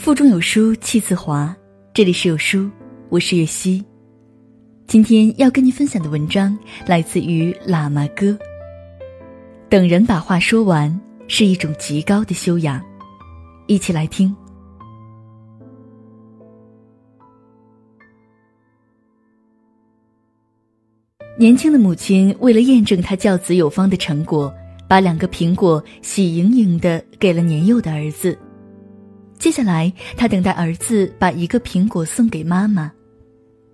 腹中有书气自华，这里是有书，我是月溪。今天要跟您分享的文章来自于喇嘛哥。等人把话说完是一种极高的修养，一起来听。年轻的母亲为了验证他教子有方的成果，把两个苹果喜盈盈的给了年幼的儿子。接下来，他等待儿子把一个苹果送给妈妈，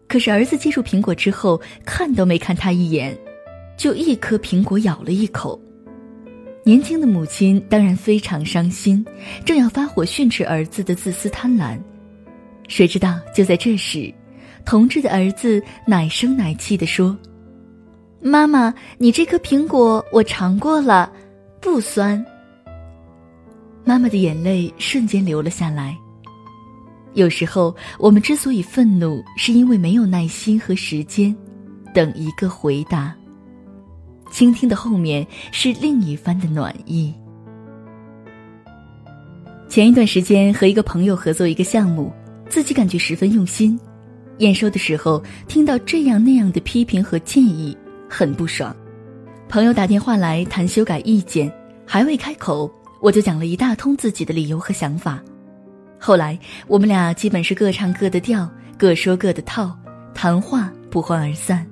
可是儿子接住苹果之后，看都没看他一眼，就一颗苹果咬了一口。年轻的母亲当然非常伤心，正要发火训斥儿子的自私贪婪，谁知道就在这时，同志的儿子奶声奶气地说：“妈妈，你这颗苹果我尝过了，不酸。”妈妈的眼泪瞬间流了下来。有时候，我们之所以愤怒，是因为没有耐心和时间，等一个回答。倾听的后面是另一番的暖意。前一段时间和一个朋友合作一个项目，自己感觉十分用心，验收的时候听到这样那样的批评和建议，很不爽。朋友打电话来谈修改意见，还未开口。我就讲了一大通自己的理由和想法，后来我们俩基本是各唱各的调，各说各的套，谈话不欢而散。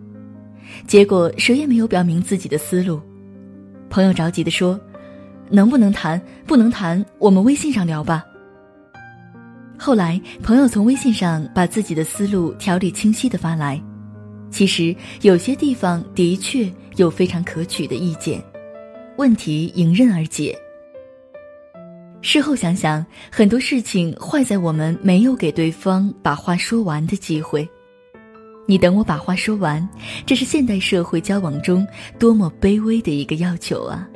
结果谁也没有表明自己的思路。朋友着急地说：“能不能谈？不能谈，我们微信上聊吧。”后来朋友从微信上把自己的思路条理清晰的发来，其实有些地方的确有非常可取的意见，问题迎刃而解。事后想想，很多事情坏在我们没有给对方把话说完的机会。你等我把话说完，这是现代社会交往中多么卑微的一个要求啊！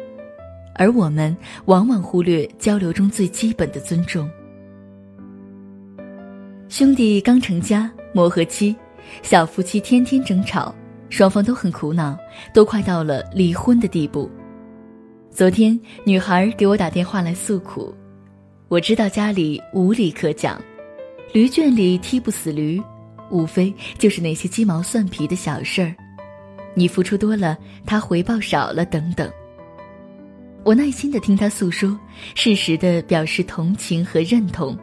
而我们往往忽略交流中最基本的尊重。兄弟刚成家，磨合期，小夫妻天天争吵，双方都很苦恼，都快到了离婚的地步。昨天，女孩给我打电话来诉苦。我知道家里无理可讲，驴圈里踢不死驴，无非就是那些鸡毛蒜皮的小事儿。你付出多了，他回报少了，等等。我耐心的听她诉说，适时的表示同情和认同。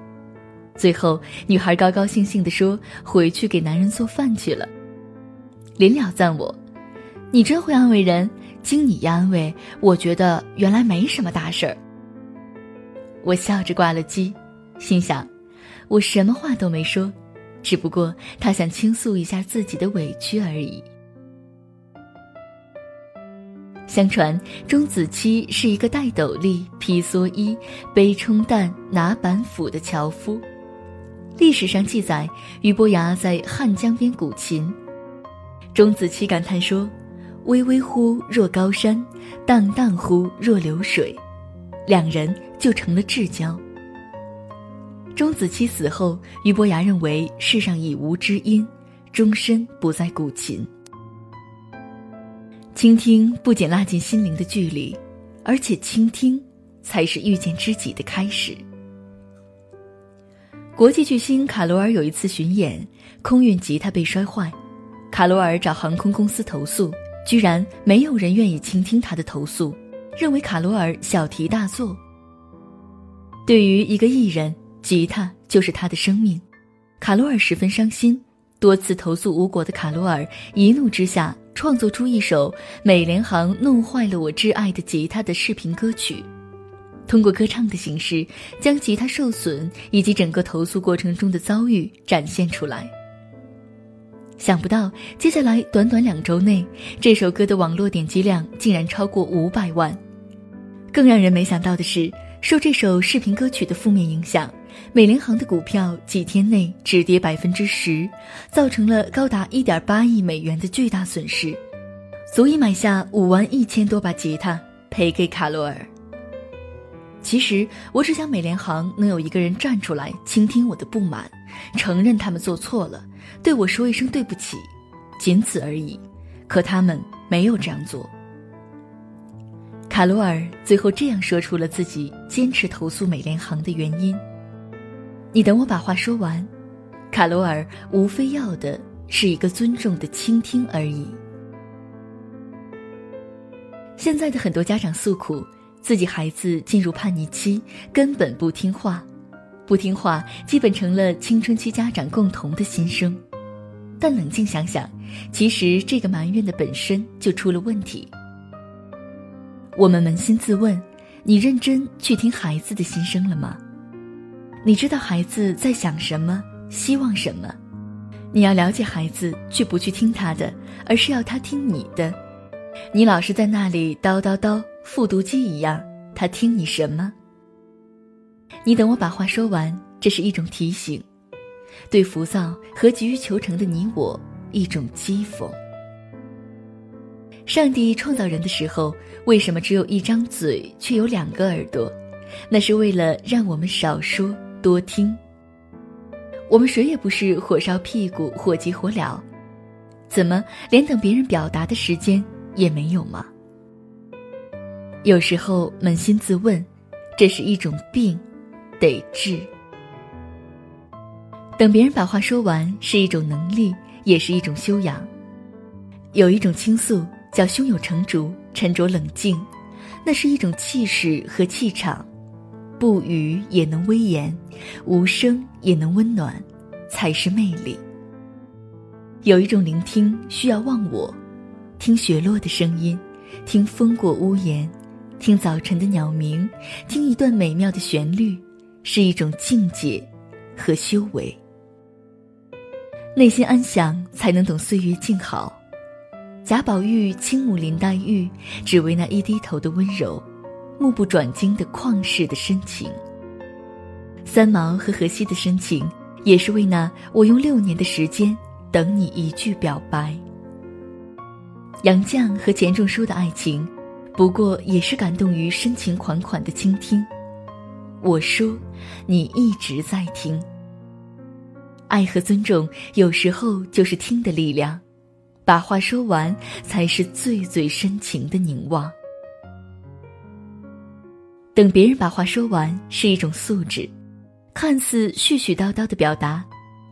最后，女孩高高兴兴的说：“回去给男人做饭去了。”临了赞我：“你真会安慰人。”经你一安慰，我觉得原来没什么大事儿。我笑着挂了机，心想，我什么话都没说，只不过他想倾诉一下自己的委屈而已。相传，钟子期是一个戴斗笠、披蓑衣、背冲担、拿板斧的樵夫。历史上记载，俞伯牙在汉江边鼓琴，钟子期感叹说。微微乎若高山，荡荡乎若流水，两人就成了至交。钟子期死后，俞伯牙认为世上已无知音，终身不再鼓琴。倾听不仅拉近心灵的距离，而且倾听才是遇见知己的开始。国际巨星卡罗尔有一次巡演，空运吉他被摔坏，卡罗尔找航空公司投诉。居然没有人愿意倾听他的投诉，认为卡罗尔小题大做。对于一个艺人，吉他就是他的生命，卡罗尔十分伤心。多次投诉无果的卡罗尔，一怒之下创作出一首《美联航弄坏了我挚爱的吉他》的视频歌曲，通过歌唱的形式，将吉他受损以及整个投诉过程中的遭遇展现出来。想不到，接下来短短两周内，这首歌的网络点击量竟然超过五百万。更让人没想到的是，受这首视频歌曲的负面影响，美联航的股票几天内止跌百分之十，造成了高达一点八亿美元的巨大损失，足以买下五万一千多把吉他赔给卡罗尔。其实，我只想美联航能有一个人站出来倾听我的不满，承认他们做错了。对我说一声对不起，仅此而已。可他们没有这样做。卡罗尔最后这样说出了自己坚持投诉美联航的原因：你等我把话说完。卡罗尔无非要的是一个尊重的倾听而已。现在的很多家长诉苦，自己孩子进入叛逆期，根本不听话，不听话基本成了青春期家长共同的心声。但冷静想想，其实这个埋怨的本身就出了问题。我们扪心自问：你认真去听孩子的心声了吗？你知道孩子在想什么？希望什么？你要了解孩子，却不去听他的，而是要他听你的。你老是在那里叨叨叨，复读机一样，他听你什么？你等我把话说完，这是一种提醒，对浮躁和急于求成的你我一种讥讽。上帝创造人的时候，为什么只有一张嘴却有两个耳朵？那是为了让我们少说多听。我们谁也不是火烧屁股、火急火燎，怎么连等别人表达的时间也没有吗？有时候扪心自问，这是一种病，得治。等别人把话说完是一种能力，也是一种修养。有一种倾诉叫胸有成竹、沉着冷静，那是一种气势和气场。不语也能威严，无声也能温暖，才是魅力。有一种聆听需要忘我，听雪落的声音，听风过屋檐，听早晨的鸟鸣，听一段美妙的旋律，是一种境界和修为。内心安详，才能懂岁月静好。贾宝玉倾慕林黛玉，只为那一低头的温柔。目不转睛的旷世的深情，三毛和荷西的深情，也是为那我用六年的时间等你一句表白。杨绛和钱钟书的爱情，不过也是感动于深情款款的倾听。我说，你一直在听。爱和尊重，有时候就是听的力量，把话说完，才是最最深情的凝望。等别人把话说完是一种素质，看似絮絮叨叨的表达，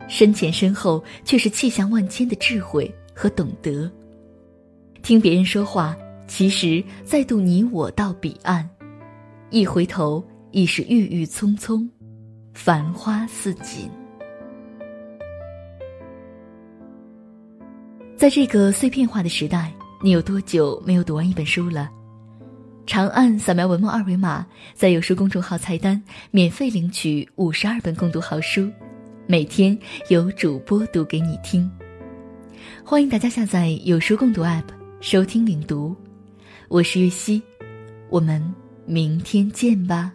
深前深后却是气象万千的智慧和懂得。听别人说话，其实再渡你我到彼岸，一回头已是郁郁葱葱，繁花似锦。在这个碎片化的时代，你有多久没有读完一本书了？长按扫描文末二维码，在有书公众号菜单免费领取五十二本共读好书，每天有主播读给你听。欢迎大家下载有书共读 App 收听领读，我是玉溪，我们明天见吧。